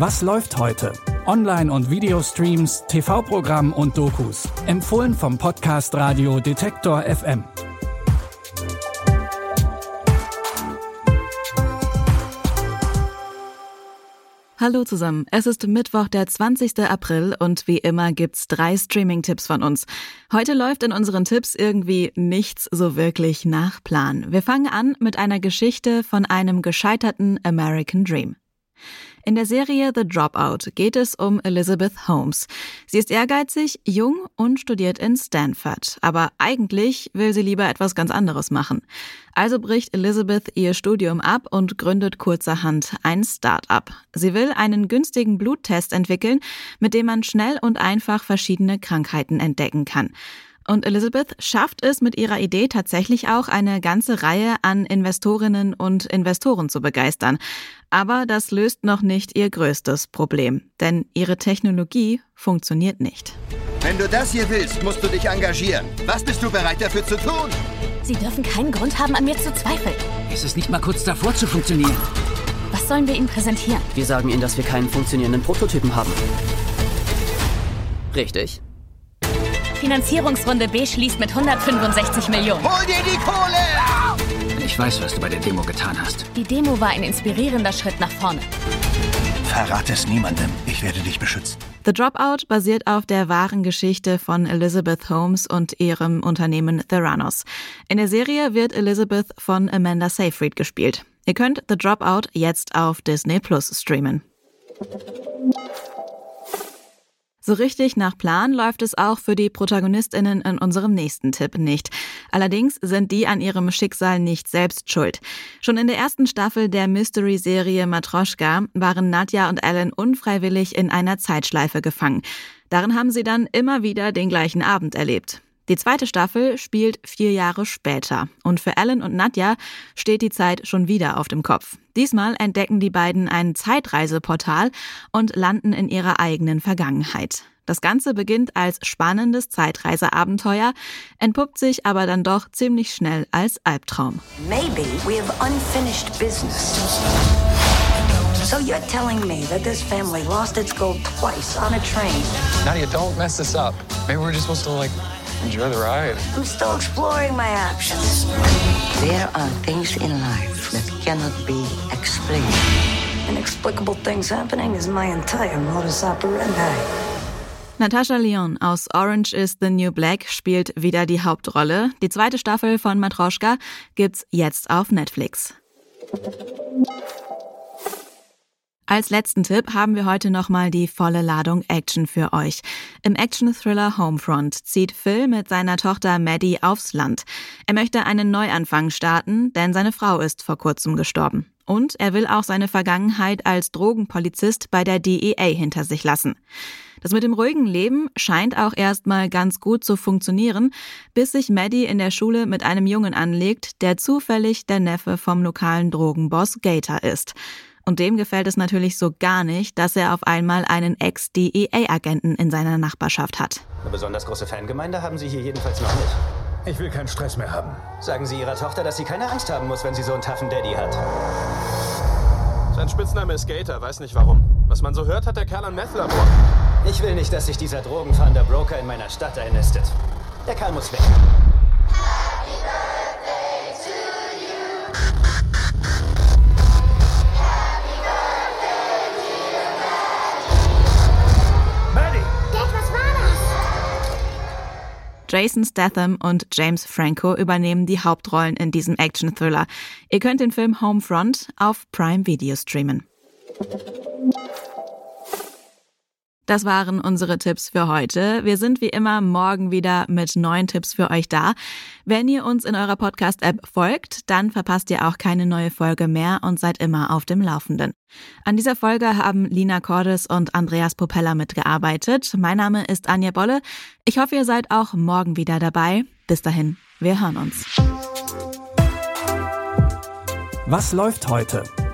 Was läuft heute? Online- und Videostreams, TV-Programm und Dokus. Empfohlen vom Podcast Radio Detektor FM. Hallo zusammen, es ist Mittwoch, der 20. April und wie immer gibt's drei Streaming-Tipps von uns. Heute läuft in unseren Tipps irgendwie nichts so wirklich nach Plan. Wir fangen an mit einer Geschichte von einem gescheiterten American Dream. In der Serie The Dropout geht es um Elizabeth Holmes. Sie ist ehrgeizig, jung und studiert in Stanford. Aber eigentlich will sie lieber etwas ganz anderes machen. Also bricht Elizabeth ihr Studium ab und gründet kurzerhand ein Start-up. Sie will einen günstigen Bluttest entwickeln, mit dem man schnell und einfach verschiedene Krankheiten entdecken kann. Und Elizabeth schafft es mit ihrer Idee tatsächlich auch, eine ganze Reihe an Investorinnen und Investoren zu begeistern. Aber das löst noch nicht ihr größtes Problem, denn ihre Technologie funktioniert nicht. Wenn du das hier willst, musst du dich engagieren. Was bist du bereit dafür zu tun? Sie dürfen keinen Grund haben, an mir zu zweifeln. Ist es nicht mal kurz davor zu funktionieren? Was sollen wir Ihnen präsentieren? Wir sagen Ihnen, dass wir keinen funktionierenden Prototypen haben. Richtig. Finanzierungsrunde B schließt mit 165 Millionen. Hol dir die Kohle! Ich weiß, was du bei der Demo getan hast. Die Demo war ein inspirierender Schritt nach vorne. Verrate es niemandem. Ich werde dich beschützen. The Dropout basiert auf der wahren Geschichte von Elizabeth Holmes und ihrem Unternehmen Theranos. In der Serie wird Elizabeth von Amanda Seyfried gespielt. Ihr könnt The Dropout jetzt auf Disney Plus streamen. So richtig nach Plan läuft es auch für die Protagonistinnen in unserem nächsten Tipp nicht. Allerdings sind die an ihrem Schicksal nicht selbst schuld. Schon in der ersten Staffel der Mystery-Serie Matroschka waren Nadja und Ellen unfreiwillig in einer Zeitschleife gefangen. Darin haben sie dann immer wieder den gleichen Abend erlebt. Die zweite Staffel spielt vier Jahre später und für Ellen und Nadja steht die Zeit schon wieder auf dem Kopf. Diesmal entdecken die beiden ein Zeitreiseportal und landen in ihrer eigenen Vergangenheit. Das Ganze beginnt als spannendes Zeitreiseabenteuer, entpuppt sich aber dann doch ziemlich schnell als Albtraum. Maybe we have unfinished business. So you're telling me that this family lost its gold twice on a train? Nadia, don't mess this up. Maybe we're just supposed to like enjoy the ride. I'm still exploring my options. There are things in life that cannot be explained. Inexplicable things happening is my entire modus operandi. Natascha Lyon aus Orange is the New Black spielt wieder die Hauptrolle. Die zweite Staffel von Matroschka gibt's jetzt auf Netflix. Als letzten Tipp haben wir heute nochmal die volle Ladung Action für euch. Im Action-Thriller Homefront zieht Phil mit seiner Tochter Maddie aufs Land. Er möchte einen Neuanfang starten, denn seine Frau ist vor kurzem gestorben. Und er will auch seine Vergangenheit als Drogenpolizist bei der DEA hinter sich lassen. Das mit dem ruhigen Leben scheint auch erstmal ganz gut zu funktionieren, bis sich Maddie in der Schule mit einem Jungen anlegt, der zufällig der Neffe vom lokalen Drogenboss Gator ist. Und dem gefällt es natürlich so gar nicht, dass er auf einmal einen Ex-DEA-Agenten in seiner Nachbarschaft hat. Eine besonders große Fangemeinde haben Sie hier jedenfalls noch nicht. Ich will keinen Stress mehr haben. Sagen Sie Ihrer Tochter, dass sie keine Angst haben muss, wenn sie so einen taffen Daddy hat. Sein Spitzname ist Gator, weiß nicht warum. Was man so hört, hat der Kerl ein Meth-Labor. Ich will nicht, dass sich dieser drogenfahrende Broker in meiner Stadt einnistet. Der Kerl muss weg. Jason Statham und James Franco übernehmen die Hauptrollen in diesem Action-Thriller. Ihr könnt den Film Homefront auf Prime Video streamen. Das waren unsere Tipps für heute. Wir sind wie immer morgen wieder mit neuen Tipps für euch da. Wenn ihr uns in eurer Podcast-App folgt, dann verpasst ihr auch keine neue Folge mehr und seid immer auf dem Laufenden. An dieser Folge haben Lina Cordes und Andreas Popella mitgearbeitet. Mein Name ist Anja Bolle. Ich hoffe, ihr seid auch morgen wieder dabei. Bis dahin, wir hören uns. Was läuft heute?